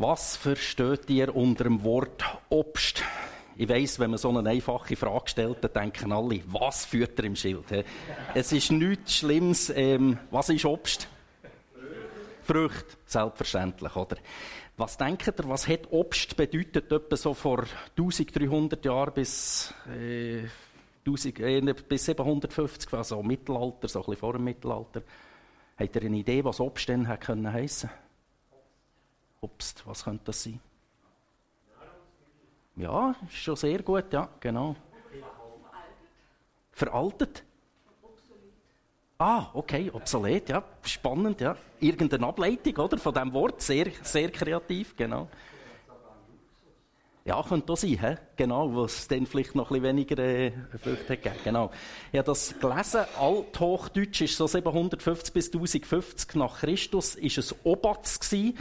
Was versteht ihr unter dem Wort Obst? Ich weiss, wenn man so eine einfache Frage stellt, dann denken alle, was führt er im Schild? Es ist nichts Schlimmes. Ähm, was ist Obst? Früchte, selbstverständlich, oder? Was denkt ihr, was hat Obst bedeutet, etwa so vor 1300 Jahren bis, äh, 1000, äh, bis 750, also Mittelalter, so ein bisschen vor dem Mittelalter? Habt ihr eine Idee, was Obst denn hätte können heissen? Obst, was könnte das sein? Ja, ist schon sehr gut, ja, genau. Veraltet? Ah, okay, obsolet, ja, spannend, ja. Irgendeine Ableitung, oder, von dem Wort, sehr, sehr kreativ, genau. Ja, könnte auch sein, he? genau, was dann vielleicht noch ein weniger äh, Früchte gegeben genau. Ich habe das gelesen, Althochdeutsch ist so 750 bis 1050 nach Christus, ist es Obatz gewesen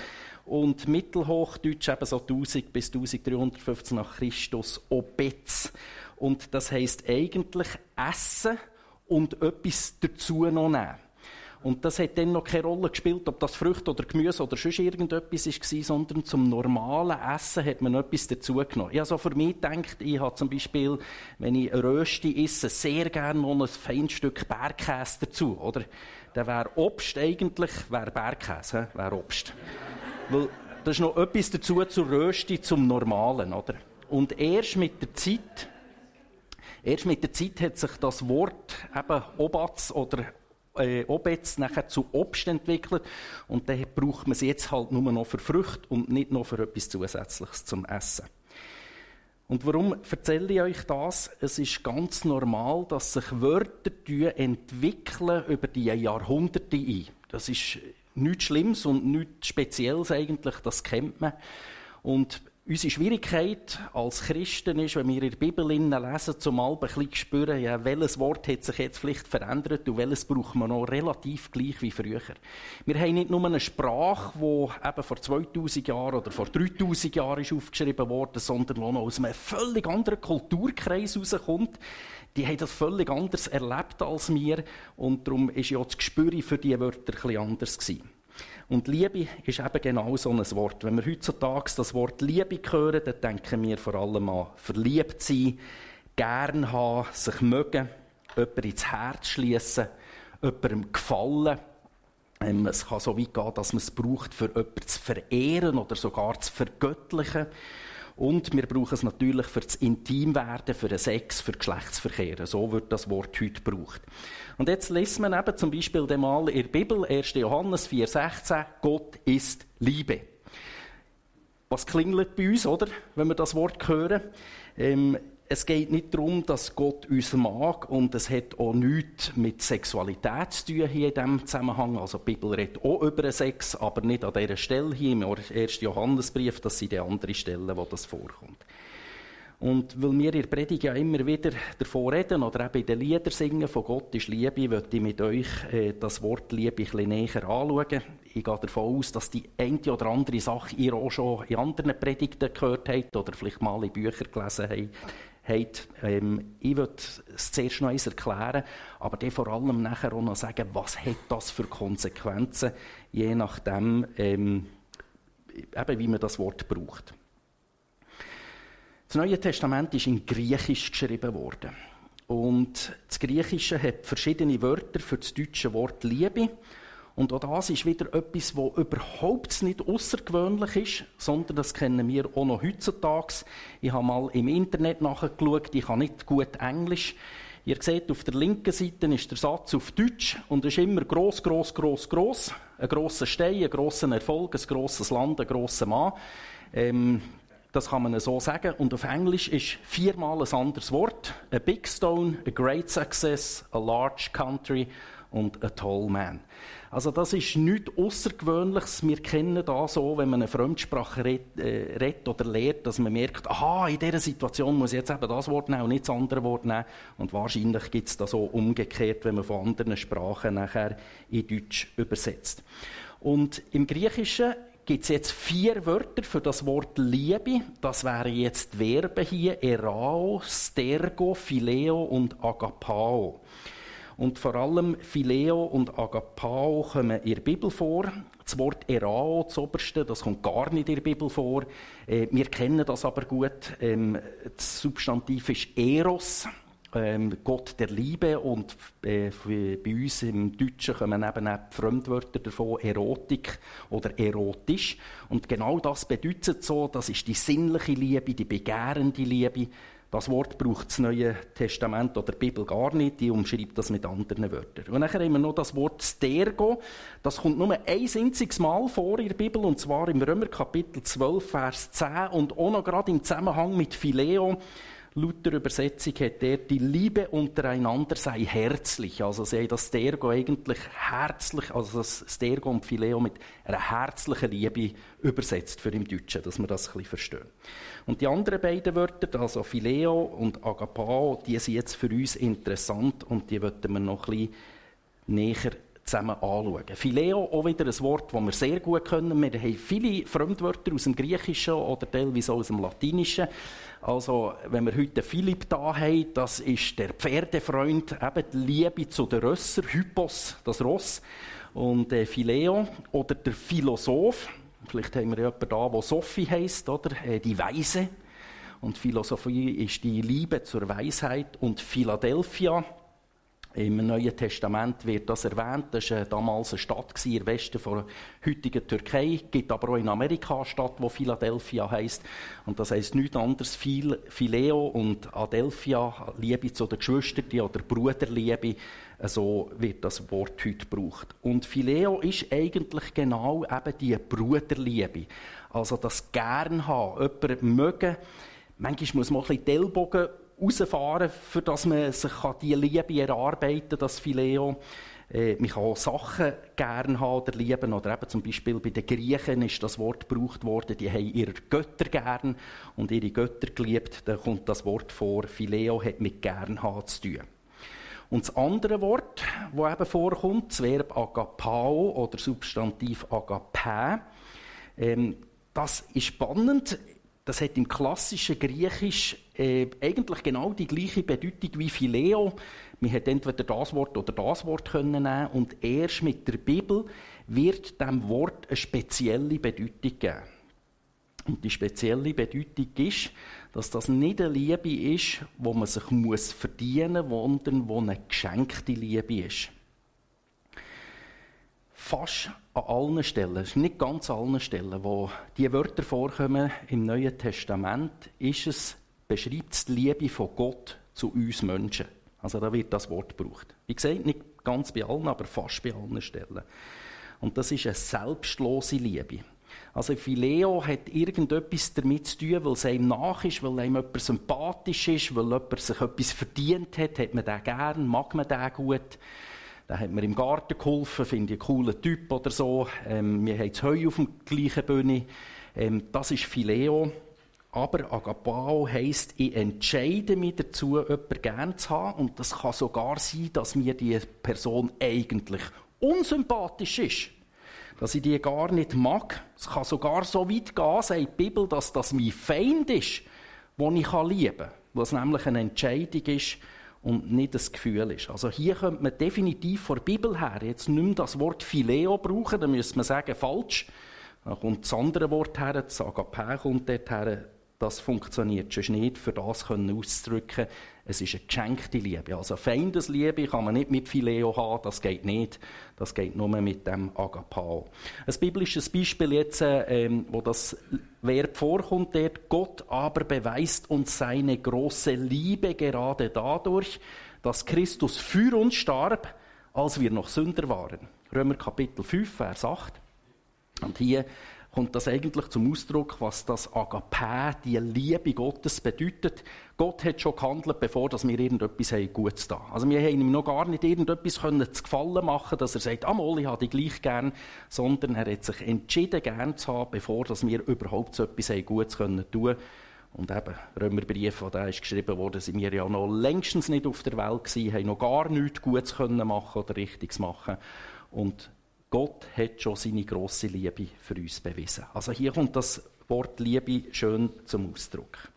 und Mittelhochdeutsch eben so 1000 bis 1350 nach Christus Obetz. Und das heißt eigentlich essen und etwas dazu noch nehmen. Und das hat dann noch keine Rolle gespielt, ob das Früchte oder Gemüse oder sonst irgendetwas war, sondern zum normalen Essen hat man etwas dazu genommen. Ich habe so für mich gedacht, ich habe zum Beispiel, wenn ich Rösti esse, sehr gerne noch ein feines Stück Bergkäse dazu, oder? Dann wäre Obst eigentlich, wäre Bergkäse, wäre Obst. Weil da ist noch etwas dazu zur Rösti, zum Normalen, oder? Und erst mit der Zeit, erst mit der Zeit hat sich das Wort eben Obatz oder äh, Obetz nachher zu Obst entwickelt und dann braucht man es jetzt halt nur noch für Früchte und nicht noch für etwas Zusätzliches zum Essen. Und warum erzähle ich euch das? Es ist ganz normal, dass sich Wörter entwickeln über die Jahrhunderte ein. Das ist nichts Schlimmes und nichts Spezielles eigentlich, das kennt man. Und unsere Schwierigkeit als Christen ist, wenn wir in der Bibel lesen, zum ein bisschen spüren, ja, welches Wort hat sich jetzt vielleicht verändert und welches braucht man noch relativ gleich wie früher. Wir haben nicht nur eine Sprache, die eben vor 2000 Jahren oder vor 3000 Jahren ist aufgeschrieben worden, sondern die noch aus einem völlig anderen Kulturkreis herauskommt die haben das völlig anders erlebt als wir und darum ist ja das Gespür für diese Wörter bisschen anders gewesen. Und Liebe ist eben genau so ein Wort. Wenn wir heutzutage das Wort Liebe hören, dann denken wir vor allem an verliebt sein, gern haben, sich mögen, jemanden ins Herz schließen, jemandem gefallen. Ähm, es kann so weit gehen, dass man es braucht, für jemanden zu verehren oder sogar zu vergöttlichen. Und wir brauchen es natürlich für das Intimwerden, für den Sex, für Geschlechtsverkehr. So wird das Wort heute gebraucht. Und jetzt liest man eben zum Beispiel mal in der Bibel, 1. Johannes 4,16, Gott ist Liebe. Was klingelt bei uns, oder? Wenn wir das Wort hören. Ähm, es geht nicht darum, dass Gott uns mag und es hat auch nichts mit Sexualität zu tun hier in diesem Zusammenhang. Also die Bibel redet auch über Sex, aber nicht an dieser Stelle hier im 1. Johannesbrief, das sind die anderen Stellen, wo das vorkommt. Und weil wir in der Predigt ja immer wieder davon reden oder eben in den Liedern singen, von Gott ist Liebe, möchte ich mit euch äh, das Wort Liebe ein bisschen näher anschauen. Ich gehe davon aus, dass die eine oder andere Sache ihr auch schon in anderen Predigten gehört habt oder vielleicht mal in Büchern gelesen habt habt. Ähm, ich würde es zuerst noch erklären, aber dann vor allem nachher auch noch sagen, was hat das für Konsequenzen, je nachdem, ähm, eben, wie man das Wort braucht. Das Neue Testament ist in Griechisch geschrieben worden. Und das Griechische hat verschiedene Wörter für das deutsche Wort Liebe. Und auch das ist wieder etwas, was überhaupt nicht außergewöhnlich ist, sondern das kennen wir auch noch heutzutage. Ich habe mal im Internet nachgeschaut, ich kann nicht gut Englisch. Ihr seht, auf der linken Seite ist der Satz auf Deutsch und ist immer gross, gross, gross, gross. Ein grosser Stein, ein grosser Erfolg, ein grosses Land, ein grosser Mann. Ähm, das kann man so sagen. Und auf Englisch ist viermal ein anderes Wort. A big stone, a great success, a large country und a tall man. Also das ist nichts Außergewöhnliches. Wir kennen das so, wenn man eine Fremdsprache redet, äh, redet oder lehrt, dass man merkt, aha, in dieser Situation muss ich jetzt eben das Wort nehmen und nicht das andere Wort nehmen. Und wahrscheinlich gibt es das so umgekehrt, wenn man von anderen Sprachen nachher in Deutsch übersetzt. Und im Griechischen gibt es jetzt vier Wörter für das Wort Liebe. Das wären jetzt Verben hier, erao, stergo, phileo und agapao. Und vor allem Phileo und Agapao kommen in der Bibel vor. Das Wort Erao, das oberste, das kommt gar nicht in der Bibel vor. Äh, wir kennen das aber gut. Ähm, das Substantiv ist Eros ähm, Gott der Liebe und äh, bei uns im Deutschen kommen eben auch Fremdwörter davon, Erotik oder erotisch. Und genau das bedeutet so, das ist die sinnliche Liebe, die begehrende Liebe. Das Wort braucht das Neue Testament oder die Bibel gar nicht, die umschreibt das mit anderen Wörtern. Und dann haben wir noch das Wort Stergo. Das kommt nur ein einziges Mal vor in der Bibel, und zwar im Römer Kapitel 12, Vers 10 und auch noch gerade im Zusammenhang mit Phileo. Luther Übersetzung hat er, die Liebe untereinander sei herzlich. Also sie haben das Stergo eigentlich herzlich, also das Stergo und Phileo mit einer herzlichen Liebe übersetzt für im Deutschen, dass wir das ein bisschen verstehen. Und die anderen beiden Wörter, also Phileo und Agapao, die sind jetzt für uns interessant und die wollten wir noch ein bisschen näher zusammen anschauen. Phileo, auch wieder ein Wort, das wir sehr gut können. Wir haben viele Fremdwörter aus dem Griechischen oder teilweise aus dem Latinischen. Also, wenn wir heute Philipp da haben, das ist der Pferdefreund, eben die Liebe zu den Rösser, Hypos, das Ross, und äh, Phileo, oder der Philosoph, vielleicht haben wir jemanden da, der Sophie heisst, oder? Äh, die Weise. Und Philosophie ist die Liebe zur Weisheit. Und Philadelphia, im Neuen Testament wird das erwähnt. Das war damals eine Stadt im Westen der heutigen Türkei. Es gibt aber auch in Amerika eine Stadt, die Philadelphia heißt. Und das heißt nichts anderes. Phileo und Adelphia, Liebe zu den Geschwistern oder Bruderliebe. So wird das Wort heute gebraucht. Und Phileo ist eigentlich genau eben die Bruderliebe. Also das Gern haben, jemanden mögen. Manchmal muss man auch ein bisschen die Ellbogen rausfahren, für dass man sich diese Liebe erarbeiten kann, das Phileo. Äh, man kann auch Sachen gerne haben oder lieben. Oder eben zum Beispiel bei den Griechen ist das Wort gebraucht worden, die haben ihre Götter gern und ihre Götter geliebt. Da kommt das Wort vor, Phileo hat mit gern haben zu tun. Und das andere Wort, das eben vorkommt, das Verb agapao oder Substantiv agape, ähm, das ist spannend. Das hat im klassischen Griechisch äh, eigentlich genau die gleiche Bedeutung wie Phileo. Man hätte entweder das Wort oder das Wort können nehmen und erst mit der Bibel wird dem Wort eine spezielle Bedeutung geben. Und die spezielle Bedeutung ist, dass das nicht eine Liebe ist, wo man sich muss verdienen muss, sondern wo eine geschenkte Liebe ist. Fast an allen Stellen, nicht ganz allen Stellen, wo die Wörter vorkommen im Neuen Testament, ist es, beschreibt es die Liebe von Gott zu uns Menschen. Also da wird das Wort gebraucht. Wie gesagt, nicht ganz bei allen, aber fast bei allen Stellen. Und das ist eine selbstlose Liebe. Also Phileo hat irgendetwas damit zu tun, weil es einem nach ist, weil einem jemand sympathisch ist, weil jemand sich etwas verdient hat, hat man den gern, mag man den gut. Da hat mir im Garten geholfen, finde ich einen coolen Typ oder so. Ähm, wir haben das Heu auf dem gleichen Bühne. Ähm, das ist Phileo. Aber Agapao heisst, ich entscheide mich dazu, jemanden gern zu haben. Und das kann sogar sein, dass mir die Person eigentlich unsympathisch ist. Dass ich die gar nicht mag. Es kann sogar so weit gehen, sagt die Bibel, dass das mein Feind ist, den ich lieben kann. Was nämlich eine Entscheidung ist, und nicht das Gefühl ist. Also hier könnte man definitiv von der Bibel her jetzt nicht mehr das Wort Phileo brauchen, dann müsste man sagen, falsch. Dann kommt das andere Wort her, das Agape kommt dort her, das funktioniert schon nicht, für das können auszudrücken, es ist eine geschenkte Liebe. Also Feindesliebe kann man nicht mit Phileo haben, das geht nicht. Das geht nur mit dem Agapao. Ein biblisches Beispiel jetzt, ähm, wo das Verb vorkommt, dort, Gott aber beweist uns seine große Liebe gerade dadurch, dass Christus für uns starb, als wir noch Sünder waren. Römer Kapitel 5, Vers 8. Und hier kommt das eigentlich zum Ausdruck, was das Agape, die Liebe Gottes bedeutet. Gott hat schon gehandelt, bevor dass wir irgendetwas haben Gutes da. Also wir haben ihm noch gar nicht irgendetwas können zu gefallen machen, dass er sagt, Molly, ich habe dich gleich gern, sondern er hat sich entschieden, gern zu haben, bevor dass wir überhaupt so etwas haben Gutes können tun. Und eben, Römerbrief, der ist geschrieben wurde, sind wir ja noch längstens nicht auf der Welt gewesen, haben noch gar nichts Gutes können machen oder Richtiges machen. Und Gott hat schon seine große Liebe für uns bewiesen. Also hier kommt das Wort Liebe schön zum Ausdruck.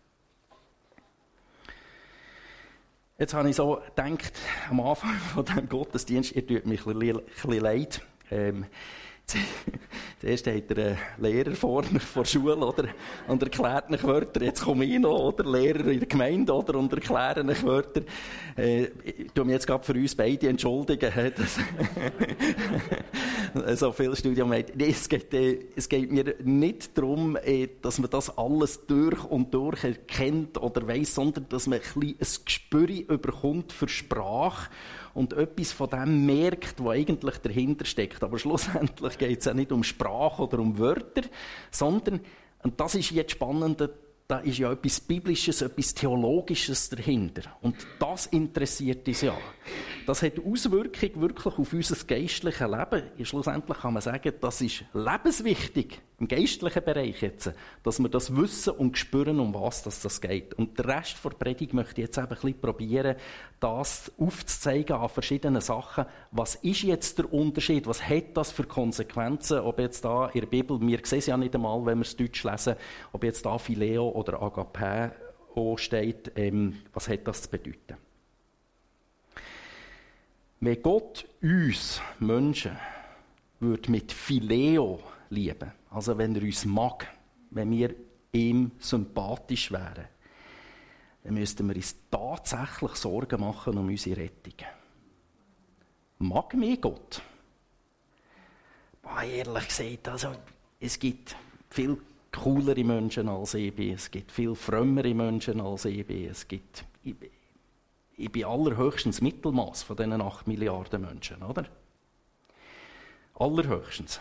Jetzt habe ich so gedacht, am Anfang von diesem Gottesdienst, ihr tut mich ein bisschen leid. Ähm, Zuerst hat er einen Lehrer vorne vor der Schule oder, und erklärt nach Wörter. Jetzt komme ich noch, oder? Lehrer in der Gemeinde oder, und erkläre nach Wörter. Äh, ich tue mich jetzt gerade für uns beide entschuldigen. so viel Studium hat. Es, geht, äh, es geht mir nicht darum, äh, dass man das alles durch und durch erkennt oder weiss, sondern dass man ein, bisschen ein Gespür überkommt für Sprache und etwas von dem merkt, was eigentlich dahinter steckt. Aber schlussendlich geht es ja nicht um Sprache oder um Wörter, sondern, und das ist jetzt spannend, da ist ja etwas Biblisches, etwas Theologisches dahinter. Und das interessiert uns ja. Das hat Auswirkungen wirklich auf unser geistliches Leben. Schlussendlich kann man sagen, das ist lebenswichtig im geistlichen Bereich jetzt, dass wir das wissen und spüren, um was das geht. Und der Rest der Predigt möchte ich jetzt eben ein bisschen probieren, das aufzuzeigen an verschiedenen Sachen. Was ist jetzt der Unterschied? Was hat das für Konsequenzen? Ob jetzt da in der Bibel, wir sehen es ja nicht einmal, wenn wir es Deutsch lesen, ob jetzt da Phileo oder Agape steht, ähm, was hat das zu bedeuten? Wenn Gott uns Menschen würde mit Phileo lieben, also wenn er uns mag, wenn wir ihm sympathisch wären, dann müssten wir uns tatsächlich Sorgen machen um unsere Rettung. Mag mich Gott? Boah, ehrlich gesagt, also, es gibt viel coolere Menschen als ich bin, es gibt viel frömmere Menschen als ich bin, es gibt, ich, ich bin allerhöchstens Mittelmaß von diesen 8 Milliarden Menschen, oder? Allerhöchstens.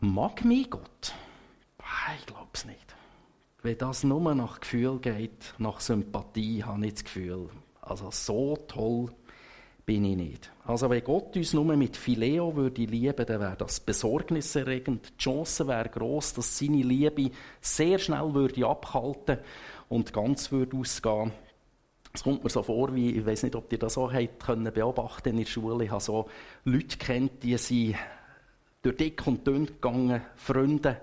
Mag mich Gott? Ich glaube es nicht. Wenn das nur nach Gefühl geht, nach Sympathie, habe ich das Gefühl, also so toll bin ich nicht. Also wenn Gott uns nur mit Phileo würde lieben, dann wäre das besorgniserregend. Die Chance wäre groß, dass seine Liebe sehr schnell würde abhalten und ganz würde ausgehen. Es kommt mir so vor, wie, ich weiß nicht, ob ihr das so habt können beobachten in der Schule. Ich habe so Leute kennt, die sind durch dick und dünn gegangen, Freunde,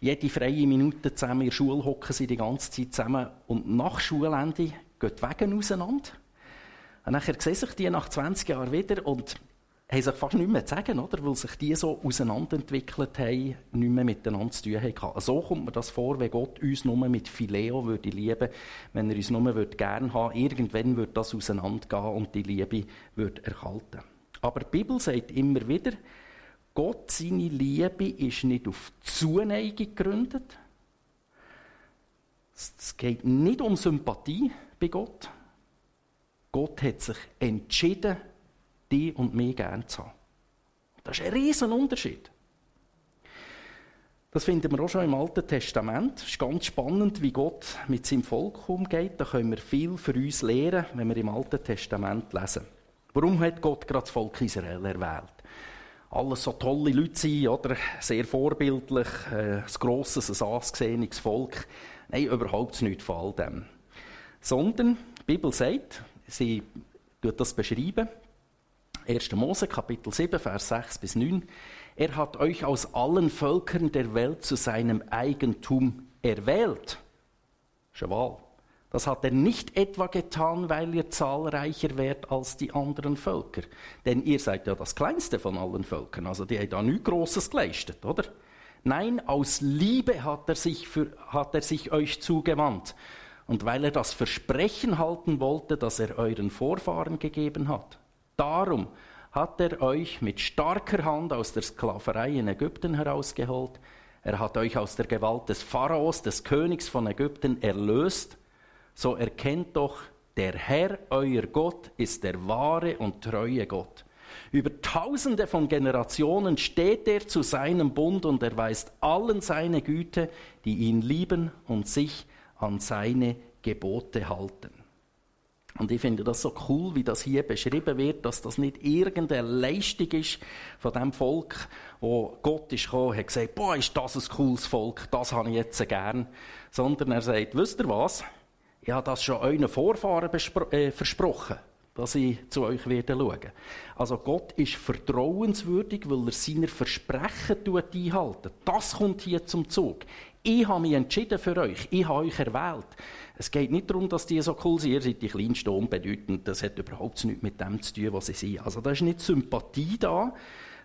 jede freie Minute zusammen in der Schule hocken sie die ganze Zeit zusammen und nach Schulende gehen die Wege auseinander. Und dann sehen sich die nach 20 Jahren wieder und haben sich fast nicht mehr zu sagen, oder? weil sich die so auseinanderentwickelt haben, nicht mehr miteinander zu tun haben. So kommt mir das vor, wenn Gott uns nur mit Phileo würde lieben, wenn er uns nur würde gern haben, irgendwann würde das auseinandergehen und die Liebe würde erhalten. Aber die Bibel sagt immer wieder, Gott, seine Liebe ist nicht auf Zuneigung gegründet. Es geht nicht um Sympathie bei Gott. Gott hat sich entschieden, die und mich gern zu haben. Das ist ein riesen Unterschied. Das finden wir auch schon im Alten Testament. Es ist ganz spannend, wie Gott mit seinem Volk umgeht. Da können wir viel für uns lernen, wenn wir im Alten Testament lesen. Warum hat Gott gerade das Volk Israel erwählt? alles so tolle Leute sind, oder? Sehr vorbildlich, äh, ein grosses, ein angesehenes Volk. Nein, überhaupt nicht von all dem. Sondern, die Bibel sagt, sie tut das beschreiben, 1. Mose, Kapitel 7, Vers 6 bis 9. Er hat euch aus allen Völkern der Welt zu seinem Eigentum erwählt. Cheval. Das hat er nicht etwa getan, weil ihr zahlreicher wärt als die anderen Völker. Denn ihr seid ja das kleinste von allen Völkern. Also die haben da nichts Großes geleistet, oder? Nein, aus Liebe hat er sich, für, hat er sich euch zugewandt. Und weil er das Versprechen halten wollte, das er euren Vorfahren gegeben hat. Darum hat er euch mit starker Hand aus der Sklaverei in Ägypten herausgeholt. Er hat euch aus der Gewalt des Pharaos, des Königs von Ägypten, erlöst so erkennt doch, der Herr, euer Gott, ist der wahre und treue Gott. Über tausende von Generationen steht er zu seinem Bund und erweist allen seine Güte, die ihn lieben und sich an seine Gebote halten. Und ich finde das so cool, wie das hier beschrieben wird, dass das nicht irgendeine Leistung ist von dem Volk, wo Gott ist gekommen, hat gesagt, boah, ist das ein cooles Volk, das habe ich jetzt gern. Sondern er sagt, wisst ihr was? ich habe das schon euren Vorfahren äh, versprochen, dass ich zu euch werde schauen. Also Gott ist vertrauenswürdig, weil er seine Versprechen einhalten. Das kommt hier zum Zug. Ich habe mich entschieden für euch, ich habe euch erwählt. Es geht nicht darum, dass die so cool sind, ihr seid die kleinsten unbedeutend, das hat überhaupt nichts mit dem zu tun, was sie sind. Also da ist nicht Sympathie da,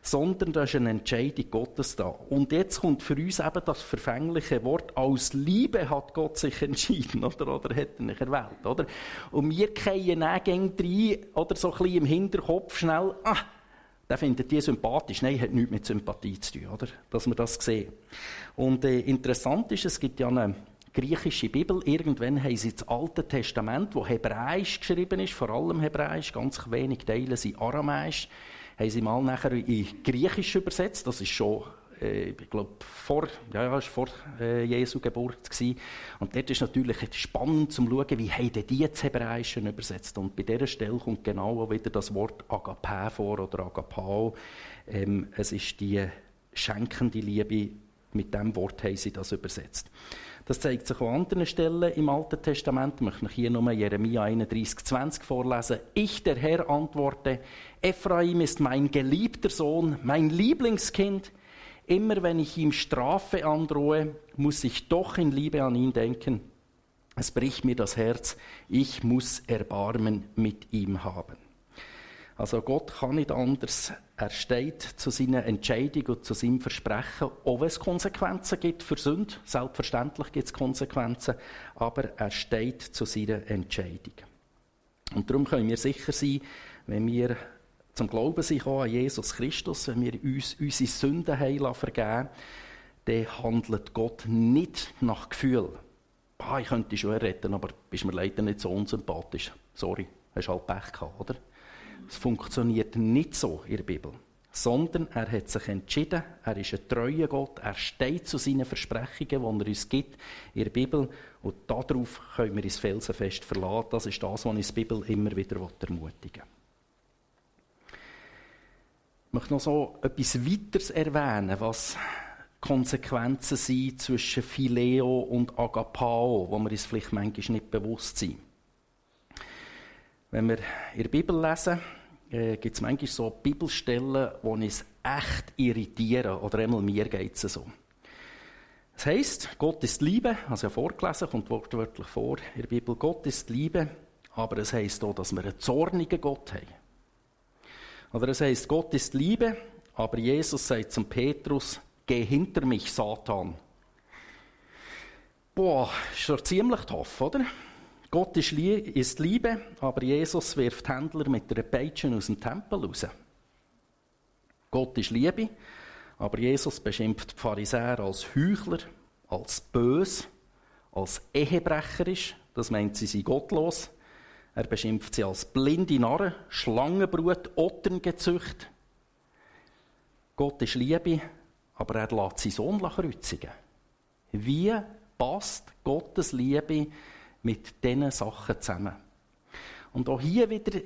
sondern da ist eine Entscheidung Gottes da. Und jetzt kommt für uns eben das verfängliche Wort, aus Liebe hat Gott sich entschieden, oder, oder hat er nicht erwählt, oder? Und wir gehen dann rein, oder so ein bisschen im Hinterkopf schnell, ah, der findet die sympathisch. Nein, hat nichts mit Sympathie zu tun, oder? Dass wir das sehen. Und äh, interessant ist, es gibt ja eine griechische Bibel. Irgendwann haben sie das Alte Testament, das hebräisch geschrieben ist, vor allem hebräisch, ganz wenig Teile sind aramäisch haben sie mal nachher in Griechisch übersetzt. Das ist schon, äh, ich glaube, vor, ja, ja, vor äh, Jesu Geburt gewesen. Und dort ist natürlich spannend zu schauen, wie haben die das Hebräische übersetzt. Und bei dieser Stelle kommt genau wieder das Wort Agape vor oder Agapao. Ähm, es ist die schenkende Liebe. Mit dem Wort haben sie das übersetzt. Das zeigt sich an anderen Stellen im Alten Testament. Ich möchte hier nur Jeremia 31, 20 vorlesen. Ich, der Herr, antworte, Ephraim ist mein geliebter Sohn, mein Lieblingskind. Immer wenn ich ihm Strafe androhe, muss ich doch in Liebe an ihn denken. Es bricht mir das Herz. Ich muss Erbarmen mit ihm haben. Also Gott kann nicht anders. Er steht zu seiner Entscheidung und zu seinem Versprechen, auch wenn es Konsequenzen gibt für Sünde. Selbstverständlich gibt es Konsequenzen, aber er steht zu seiner Entscheidung. Und darum können wir sicher sein, wenn wir zum Glauben sind an Jesus Christus, wenn wir uns unsere Sünden heilen vergeben, dann handelt Gott nicht nach Gefühl. Ah, ich könnte dich schon retten, aber bist mir leider nicht so unsympathisch. Sorry, hast halt Pech gehabt, oder? Es funktioniert nicht so in der Bibel. Sondern er hat sich entschieden, er ist ein treuer Gott, er steht zu seinen Versprechungen, die er uns gibt in der Bibel. Und darauf können wir uns felsenfest verlassen. Das ist das, was uns die Bibel immer wieder ermutigen will. Ich möchte noch so etwas weiteres erwähnen, was Konsequenzen sind zwischen Phileo und Agapao, wo wir uns vielleicht manchmal nicht bewusst sind. Wenn wir in der Bibel lesen, äh, gibt es manchmal so Bibelstellen, die uns echt irritieren. Oder einmal mir geht es so. Das heisst, Gott ist Liebe, also ja vorgelesen, kommt wortwörtlich vor in der Bibel, Gott ist Liebe, aber es heisst auch, dass wir einen zornigen Gott haben. Oder es heißt, Gott ist Liebe, aber Jesus sagt zum Petrus, geh hinter mich, Satan. Boah, ist doch ziemlich tough, oder? Gott ist, Liebe, aber Jesus wirft Händler mit einer Peitsche aus dem Tempel raus. Gott ist Liebe, aber Jesus beschimpft die Pharisäer als Heuchler, als bös, als ehebrecherisch. Das meint, sie sind gottlos. Er beschimpft sie als blinde Narren, Schlangenbrut, Otterngezücht. Gott ist Liebe, aber er lässt seinen Sohn kreuzigen. Wie passt Gottes Liebe mit diesen Sachen zusammen? Und auch hier wieder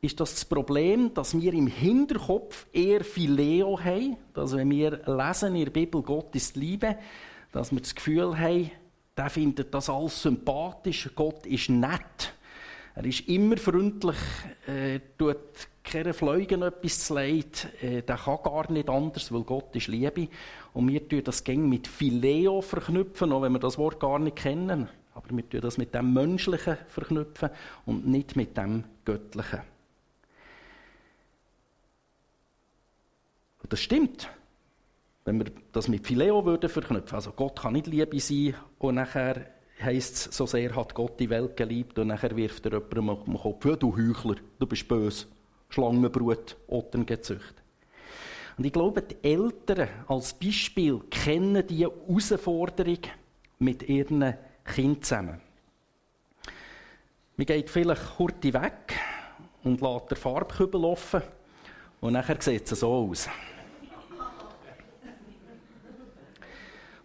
ist das das Problem, dass wir im Hinterkopf eher Phileo haben, dass wenn wir lesen in der Bibel Gott ist Liebe, dass wir das Gefühl haben, der findet das alles sympathisch, Gott ist nett. Er ist immer freundlich, äh, tut keine Fleugen etwas zu leid, äh, der kann gar nicht anders, weil Gott ist Liebe. Und wir tun das gäng mit Phileo verknüpfen, auch wenn wir das Wort gar nicht kennen. Aber wir tun das mit dem Menschlichen verknüpfen und nicht mit dem Göttlichen. Und das stimmt. Wenn wir das mit Phileo würden verknüpfen, also Gott kann nicht Liebe sein und nachher heisst es, so sehr hat Gott die Welt geliebt und nachher wirft er jemandem auf den Kopf, du Heuchler, du bist böse, Schlangenbrut, Otterngezücht. Und ich glaube, die Eltern als Beispiel kennen die Herausforderung mit ihren Kindern zusammen. Man geht vielleicht kurz weg und lässt den Farbkübel offen und nachher sieht es so aus.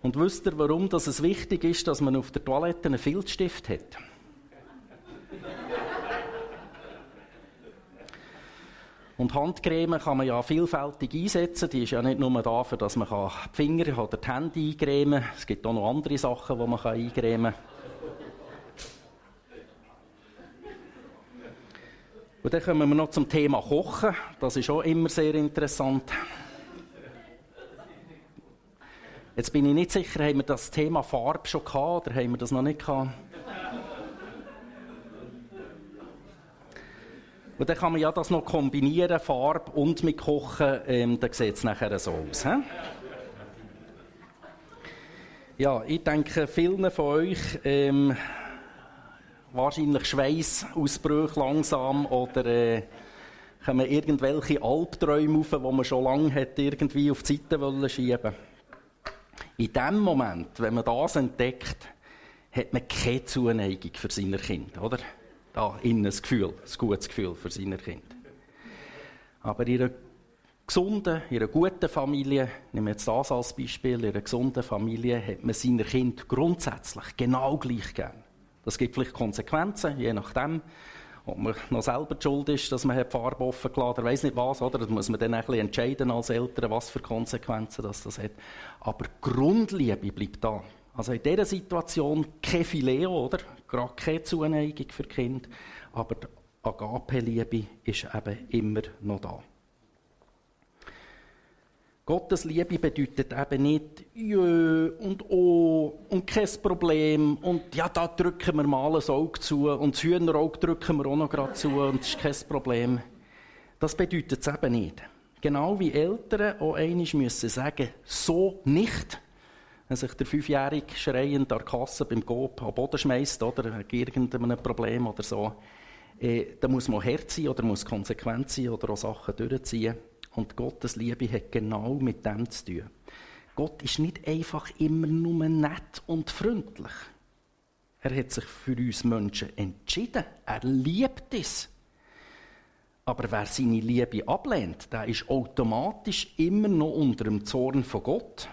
Und wisst ihr, warum dass es wichtig ist, dass man auf der Toilette einen Filzstift hat? Und Handcreme kann man ja vielfältig einsetzen. Die ist ja nicht nur dafür, dass man die Finger oder die Hände eincremen kann. Es gibt auch noch andere Sachen, die man eincremen kann. Und dann kommen wir noch zum Thema Kochen. Das ist auch immer sehr interessant. Jetzt bin ich nicht sicher, haben wir das Thema Farbe schon gehabt oder haben wir das noch nicht gehabt? Und dann kann man ja das noch kombinieren, Farbe und mit Kochen, ähm, dann sieht es nachher so aus. He? Ja, ich denke, vielen von euch ähm, wahrscheinlich Schweißausbrüche langsam oder äh, kommen irgendwelche Albträume auf, die man schon lange hat irgendwie auf die Seite schieben In dem Moment, wenn man das entdeckt, hat man keine Zuneigung für seine Kinder, oder? Da innen ein Gefühl, ein gutes Gefühl für seine Kinder. Aber in einer gesunden, in einer guten Familie, nehmen wir jetzt das als Beispiel, in einer gesunden Familie hat man seine Kinder grundsätzlich genau gleich gern. Das gibt vielleicht Konsequenzen, je nachdem, ob man noch selber die schuld ist, dass man die Farbe offen gelassen hat, weiß nicht was, oder? Das muss man dann ein bisschen entscheiden als Eltern, was für Konsequenzen das, das hat. Aber Grundliebe bleibt da. Also in dieser Situation kein Phileo, oder? Gerade keine Zuneigung für Kind, aber die Agape-Liebe ist eben immer noch da. Gottes Liebe bedeutet eben nicht Jö und Oh und kein Problem und ja, da drücken wir mal ein Auge zu und das Hühnerauge drücken wir auch noch gerade zu und das ist kein Problem. Das bedeutet es eben nicht. Genau wie Eltern auch einmal müssen sagen, so nicht. Wenn sich der Fünfjährige schreiend an der Kasse beim Coop am Boden schmeißt oder irgendein Problem oder so, äh, da muss man hart sein oder muss konsequent sein oder auch Sachen durchziehen. Und Gottes Liebe hat genau mit dem zu tun. Gott ist nicht einfach immer nur nett und freundlich. Er hat sich für uns Menschen entschieden. Er liebt es. Aber wer seine Liebe ablehnt, der ist automatisch immer noch unter dem Zorn von Gott.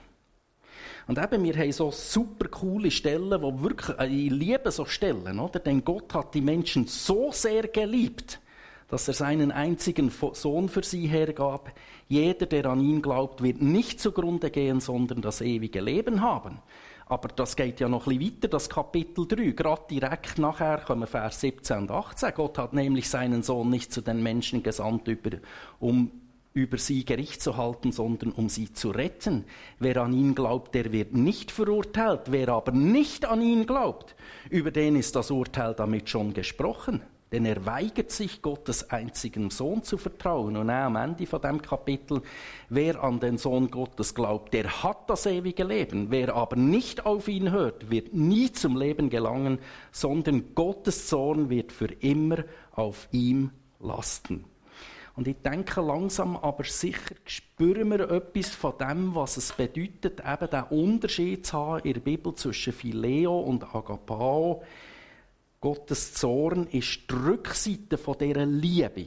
Und eben, wir haben so super coole Stellen, wo wirklich, äh, ich liebe so Stellen, oder? Denn Gott hat die Menschen so sehr geliebt, dass er seinen einzigen Sohn für sie hergab. Jeder, der an ihn glaubt, wird nicht zugrunde gehen, sondern das ewige Leben haben. Aber das geht ja noch ein bisschen weiter, das Kapitel 3. Gerade direkt nachher kommen Vers 17 und 18. Gott hat nämlich seinen Sohn nicht zu den Menschen gesandt, um über sie Gericht zu halten, sondern um sie zu retten. Wer an ihn glaubt, der wird nicht verurteilt. Wer aber nicht an ihn glaubt, über den ist das Urteil damit schon gesprochen. Denn er weigert sich, Gottes einzigen Sohn zu vertrauen. Und auch am Ende von dem Kapitel, wer an den Sohn Gottes glaubt, der hat das ewige Leben. Wer aber nicht auf ihn hört, wird nie zum Leben gelangen, sondern Gottes Zorn wird für immer auf ihm lasten. Und ich denke langsam, aber sicher spüren wir etwas von dem, was es bedeutet, eben den Unterschied zu haben in der Bibel zwischen Phileo und Agapao Gottes Zorn ist die Rückseite von dieser Liebe,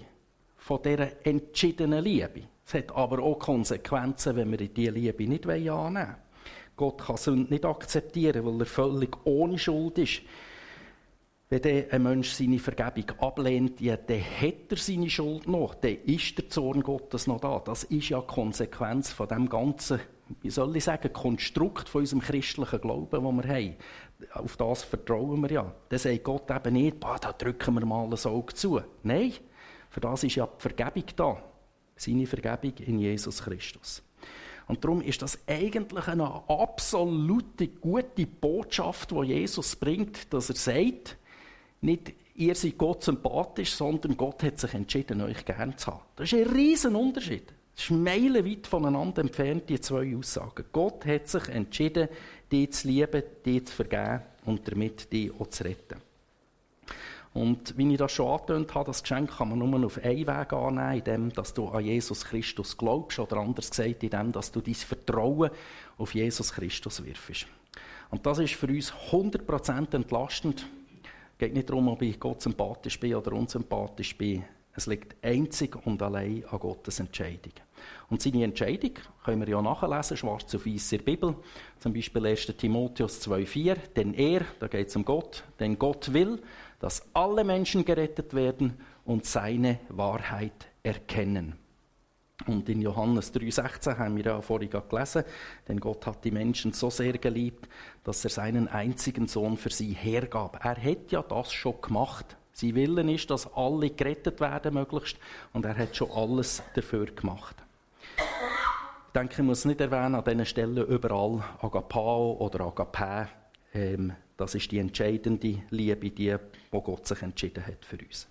von dieser entschiedenen Liebe. Es hat aber auch Konsequenzen, wenn wir diese Liebe nicht annehmen wollen. Gott kann Sünde nicht akzeptieren, weil er völlig ohne Schuld ist. Wenn ein Mensch seine Vergebung ablehnt, ja, dann hat er seine Schuld noch. Dann ist der Zorn Gottes noch da. Das ist ja Konsequenz von dem ganzen, wie soll ich sagen, Konstrukt von unserem christlichen Glauben, das wir haben auf das vertrauen wir ja. Dann sagt Gott eben nicht, bah, da drücken wir mal ein Auge zu. Nein, für das ist ja die Vergebung da. Seine Vergebung in Jesus Christus. Und darum ist das eigentlich eine absolute gute Botschaft, die Jesus bringt, dass er sagt, nicht ihr seid Gott sympathisch, sondern Gott hat sich entschieden, euch gern zu haben. Das ist ein riesen Unterschied. Das ist meilenweit voneinander entfernt, die zwei Aussagen. Gott hat sich entschieden, die zu lieben, die zu vergeben und damit die auch zu retten. Und wie ich das schon angetönt habe, das Geschenk kann man nur auf einen Weg annehmen, indem dass du an Jesus Christus glaubst, oder anders gesagt, indem dass du dein Vertrauen auf Jesus Christus wirfst. Und das ist für uns 100% entlastend. Es geht nicht darum, ob ich Gott sympathisch bin oder unsympathisch bin. Es liegt einzig und allein an Gottes Entscheidung. Und seine Entscheidung können wir ja nachlesen, schwarz auf weiß in der Bibel. Zum Beispiel 1. Timotheus 2,4. Denn er, da geht es um Gott, denn Gott will, dass alle Menschen gerettet werden und seine Wahrheit erkennen. Und in Johannes 3,16 haben wir ja vorhin gelesen, denn Gott hat die Menschen so sehr geliebt, dass er seinen einzigen Sohn für sie hergab. Er hat ja das schon gemacht. Sein Willen ist, dass alle gerettet werden möglichst und er hat schon alles dafür gemacht. Denke, ich muss nicht erwähnen, an diesen Stellen überall Agapao oder Agape. Ähm, das ist die entscheidende Liebe, die, wo Gott sich entschieden hat für uns.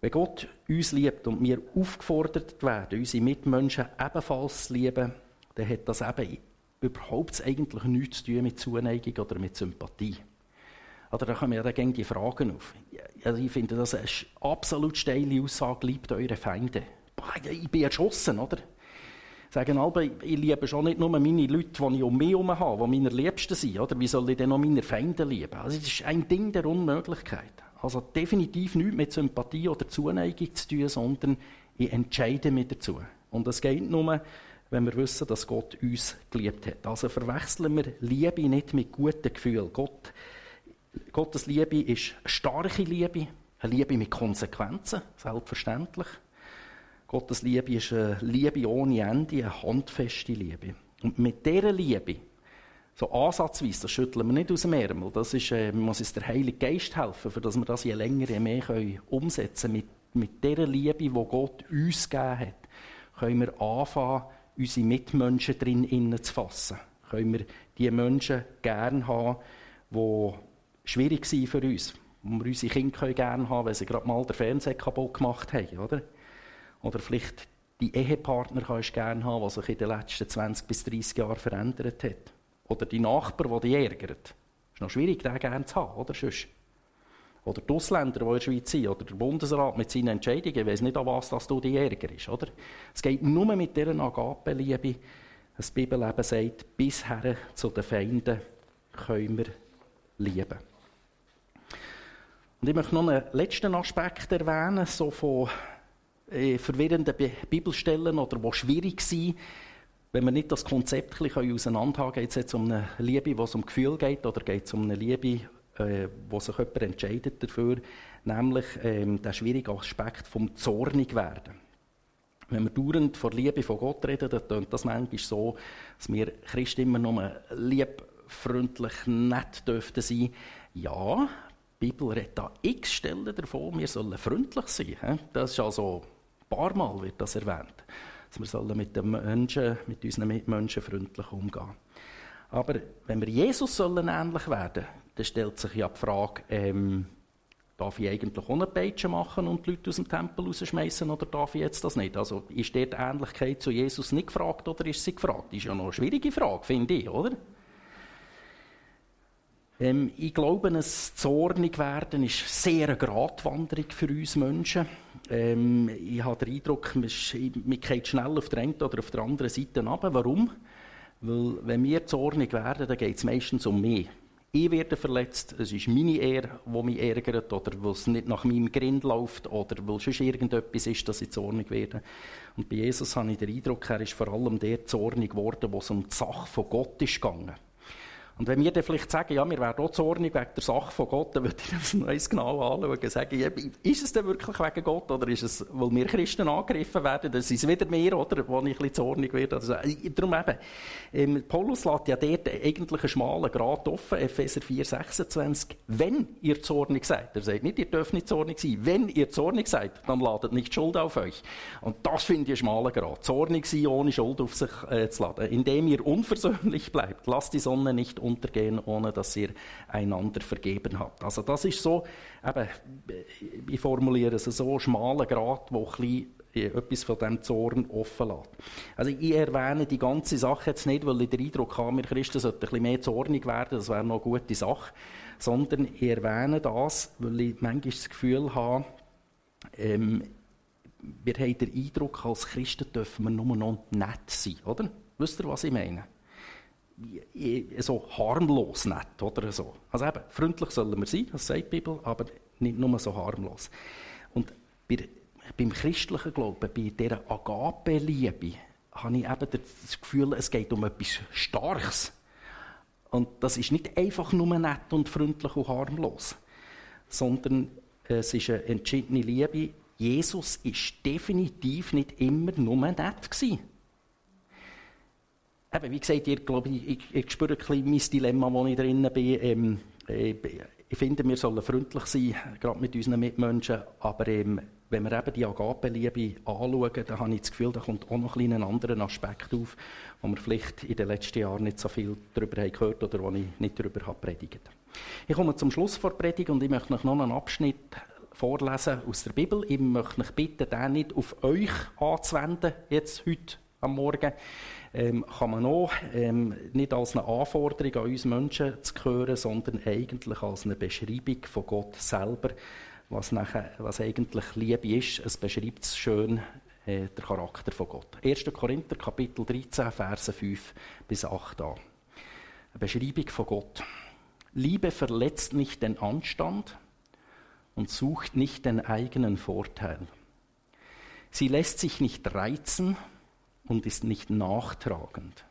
Wenn Gott uns liebt und wir aufgefordert werden, unsere Mitmenschen ebenfalls zu lieben, dann hat das eben überhaupt eigentlich nichts zu tun mit Zuneigung oder mit Sympathie. Oder da kommen ja dann die Fragen auf. Ich finde das eine absolut steile Aussage, liebt eure Feinde. Ich bin erschossen, oder? Sagen alle, ich liebe schon nicht nur meine Leute, die ich um mich herum habe, die meine Liebsten sind, oder? Wie soll ich denn noch meine Feinde lieben? Also das ist ein Ding der Unmöglichkeit. Also definitiv nichts mit Sympathie oder Zuneigung zu tun, sondern ich entscheide mich dazu. Und das geht nur, wenn wir wissen, dass Gott uns geliebt hat. Also verwechseln wir Liebe nicht mit guten Gefühlen. Gott, Gottes Liebe ist starke Liebe, eine Liebe mit Konsequenzen, selbstverständlich. Gottes Liebe ist eine Liebe ohne Ende, eine handfeste Liebe. Und mit dieser Liebe so ansatzweise, das schütteln wir nicht aus dem Ärmel. Das ist, äh, muss uns der Heilige Geist helfen, für dass wir das je länger, je mehr können umsetzen können. Mit, mit dieser Liebe, die Gott uns gegeben hat, können wir anfangen, unsere Mitmenschen drin zu fassen. Können wir die Menschen gerne haben, die schwierig sind für uns. Wo wir unsere Kinder gerne haben, weil sie gerade mal den Fernseher kaputt gemacht haben. Oder, oder vielleicht die Ehepartner kannst du gerne haben, die sich in den letzten 20 bis 30 Jahren verändert hat. Oder die Nachbarn, die dich ärgern. Es ist noch schwierig, den gerne zu haben, oder sonst? Oder die Ausländer, die in der Schweiz sind, oder der Bundesrat mit seinen Entscheidungen, ich weiß nicht, an was dass du dich ärgerst, oder? Es geht nur mit dieser Agape-Liebe, das Bibelleben sagt, bisher zu den Feinden können wir lieben. Und ich möchte noch einen letzten Aspekt erwähnen, so von äh, verwirrenden Bibelstellen oder die schwierig sind, wenn wir nicht das Konzept ein bisschen auseinanderhaben, geht es um eine Liebe, wo es um Gefühl geht, oder geht es um eine Liebe, äh, wo sich jemand entscheidet dafür, nämlich ähm, der schwierige Aspekt vom zornig werden. Wenn wir dauernd von Liebe von Gott reden, dann tönt das manchmal so, dass wir Christen immer nur lieb, freundlich, nett dürften sein. Ja, die Bibel redet da x Stellen davon, wir sollen freundlich sein. Das ist also, paar Mal wird das erwähnt dass wir sollen mit den Menschen, mit unseren Mitmenschen freundlich umgehen. Aber wenn wir Jesus sollen ähnlich werden, dann stellt sich ja die Frage, ähm, darf ich eigentlich eine Peitsche machen und die Leute aus dem Tempel rausschmeißen oder darf ich jetzt das nicht? Also ist dort die Ähnlichkeit zu Jesus nicht gefragt oder ist sie gefragt? Das ist ja noch eine schwierige Frage, finde ich, oder? Ähm, ich glaube, ein zornig werden ist sehr eine Gratwanderung für uns Menschen. Ähm, ich habe den Eindruck, man geht schnell auf der einen oder auf der anderen Seite ab. Warum? Weil, wenn wir zornig werden, dann geht es meistens um mich. Ich werde verletzt, es ist meine Ehre, die mich ärgert, oder weil es nicht nach meinem Grind läuft, oder weil sonst irgendetwas ist, dass ich zornig werde. Und bei Jesus habe ich den Eindruck, er ist vor allem der zornig geworden, wo es um die Sache von Gott ist gegangen. Und wenn wir dann vielleicht sagen, ja, wir werden auch zornig wegen der Sache von Gott, dann würde ich das noch genau anschauen und sagen, ist es denn wirklich wegen Gott oder ist es, weil wir Christen angegriffen werden, dann ist es wieder mehr, oder, wo ich ein bisschen zornig werde. Also, äh, darum eben, ähm, Paulus lässt ja dort eigentlich einen schmalen Grat offen, Epheser 4, 26. Wenn ihr zornig seid, er sagt nicht, ihr dürft nicht zornig sein, wenn ihr zornig seid, dann ladet nicht Schuld auf euch. Und das finde ich einen schmalen Grad. Zornig sein, ohne Schuld auf sich äh, zu laden. Indem ihr unversöhnlich bleibt, lasst die Sonne nicht untergehen, ohne dass ihr einander vergeben habt. Also das ist so, eben, ich formuliere es so, schmaler Grad, wo ein etwas von diesem Zorn offen lässt. Also ich erwähne die ganze Sache jetzt nicht, weil ich den Eindruck habe, wir Christen sollten ein bisschen mehr zornig werden, das wäre noch eine gute Sache, sondern ich erwähne das, weil ich manchmal das Gefühl habe, ähm, wir haben den Eindruck, als Christen dürfen wir nur noch nett sein, oder? Wisst ihr, was ich meine? So harmlos nett, oder so. Also eben, freundlich sollen wir sein, das sagt die Bibel, aber nicht nur so harmlos. Und bei, beim christlichen Glauben, bei dieser Agape-Liebe, habe ich eben das Gefühl, es geht um etwas Starkes. Und das ist nicht einfach nur nett und freundlich und harmlos, sondern es ist eine entschiedene Liebe. Jesus ist definitiv nicht immer nur nett gewesen. Eben, wie gesagt, ihr, glaube ich, ich, ich spüre ein bisschen mein Dilemma, wo ich drin bin. Ähm, äh, ich finde, wir sollen freundlich sein, gerade mit unseren Mitmenschen, aber ähm, wenn wir eben die Agape-Liebe anschauen, dann habe ich das Gefühl, da kommt auch noch ein einen anderen Aspekt auf, wo wir vielleicht in den letzten Jahren nicht so viel darüber haben gehört oder wo ich nicht darüber habe predigt. Ich komme zum Schluss vor Predigt und ich möchte noch einen Abschnitt vorlesen aus der Bibel. Ich möchte euch bitten, den nicht auf euch anzuwenden, jetzt heute am Morgen. Ähm, kann man auch ähm, nicht als eine Anforderung an uns Menschen zu hören, sondern eigentlich als eine Beschreibung von Gott selber, was, nachher, was eigentlich Liebe ist. Es beschreibt es schön, äh, der Charakter von Gott. 1. Korinther, Kapitel 13, Verse 5 bis 8 an. Eine Beschreibung von Gott. Liebe verletzt nicht den Anstand und sucht nicht den eigenen Vorteil. Sie lässt sich nicht reizen und ist nicht nachtragend.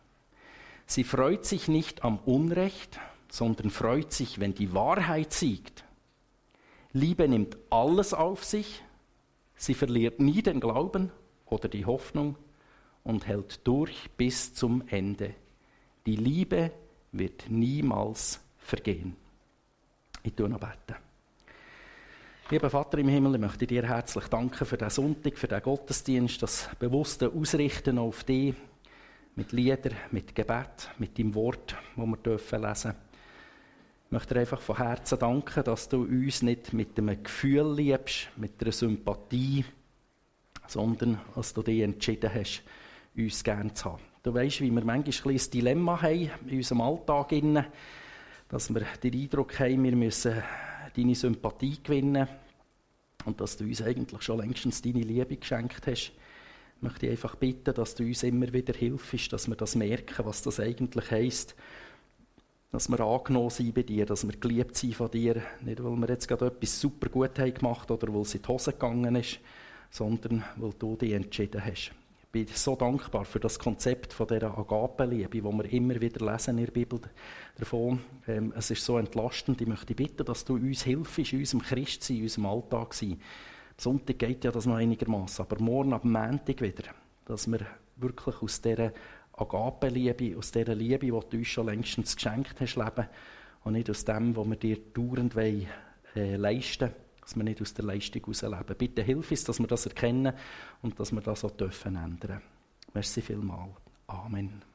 Sie freut sich nicht am Unrecht, sondern freut sich, wenn die Wahrheit siegt. Liebe nimmt alles auf sich, sie verliert nie den Glauben oder die Hoffnung und hält durch bis zum Ende. Die Liebe wird niemals vergehen. Ich tue noch beten. Lieber Vater im Himmel, ich möchte dir herzlich danken für den Sonntag, für den Gottesdienst, das bewusste Ausrichten auf dich, mit Liedern, mit Gebet, mit deinem Wort, wo wir dürfen lesen. Ich möchte dir einfach von Herzen danken, dass du uns nicht mit einem Gefühl liebst, mit einer Sympathie, sondern dass du dich entschieden hast, uns gern zu haben. Du weißt, wie wir manchmal ein Dilemma haben in unserem Alltag, dass wir den Eindruck haben, wir müssen deine Sympathie gewinnen und dass du uns eigentlich schon längstens deine Liebe geschenkt hast. Ich möchte einfach bitten, dass du uns immer wieder hilfst, dass wir das merken, was das eigentlich heisst dass wir angenommen sind bei dir, dass wir geliebt sind von dir. Nicht, weil wir jetzt gerade etwas super gut haben gemacht oder weil es in die Hose gegangen ist, sondern weil du dich entschieden hast. Bin so dankbar für das Konzept von dieser Agape-Liebe, wo wir immer wieder lesen in der Bibel davon. Ähm, es ist so entlastend. Ich möchte bitten, dass du uns hilfst, in unserem Christsein, in unserem Alltag sein. Am Sonntag geht ja das noch einigermaßen, aber morgen ab Montag wieder, dass wir wirklich aus dieser Agape-Liebe, aus dieser Liebe, die du uns schon längstens geschenkt hast, leben und nicht aus dem, was wir dir dauernd wollen, äh, leisten dass wir nicht aus der Leistung herausleben. Bitte hilf uns, dass wir das erkennen und dass wir das auch dürfen ändern. Merci vielmals. Amen.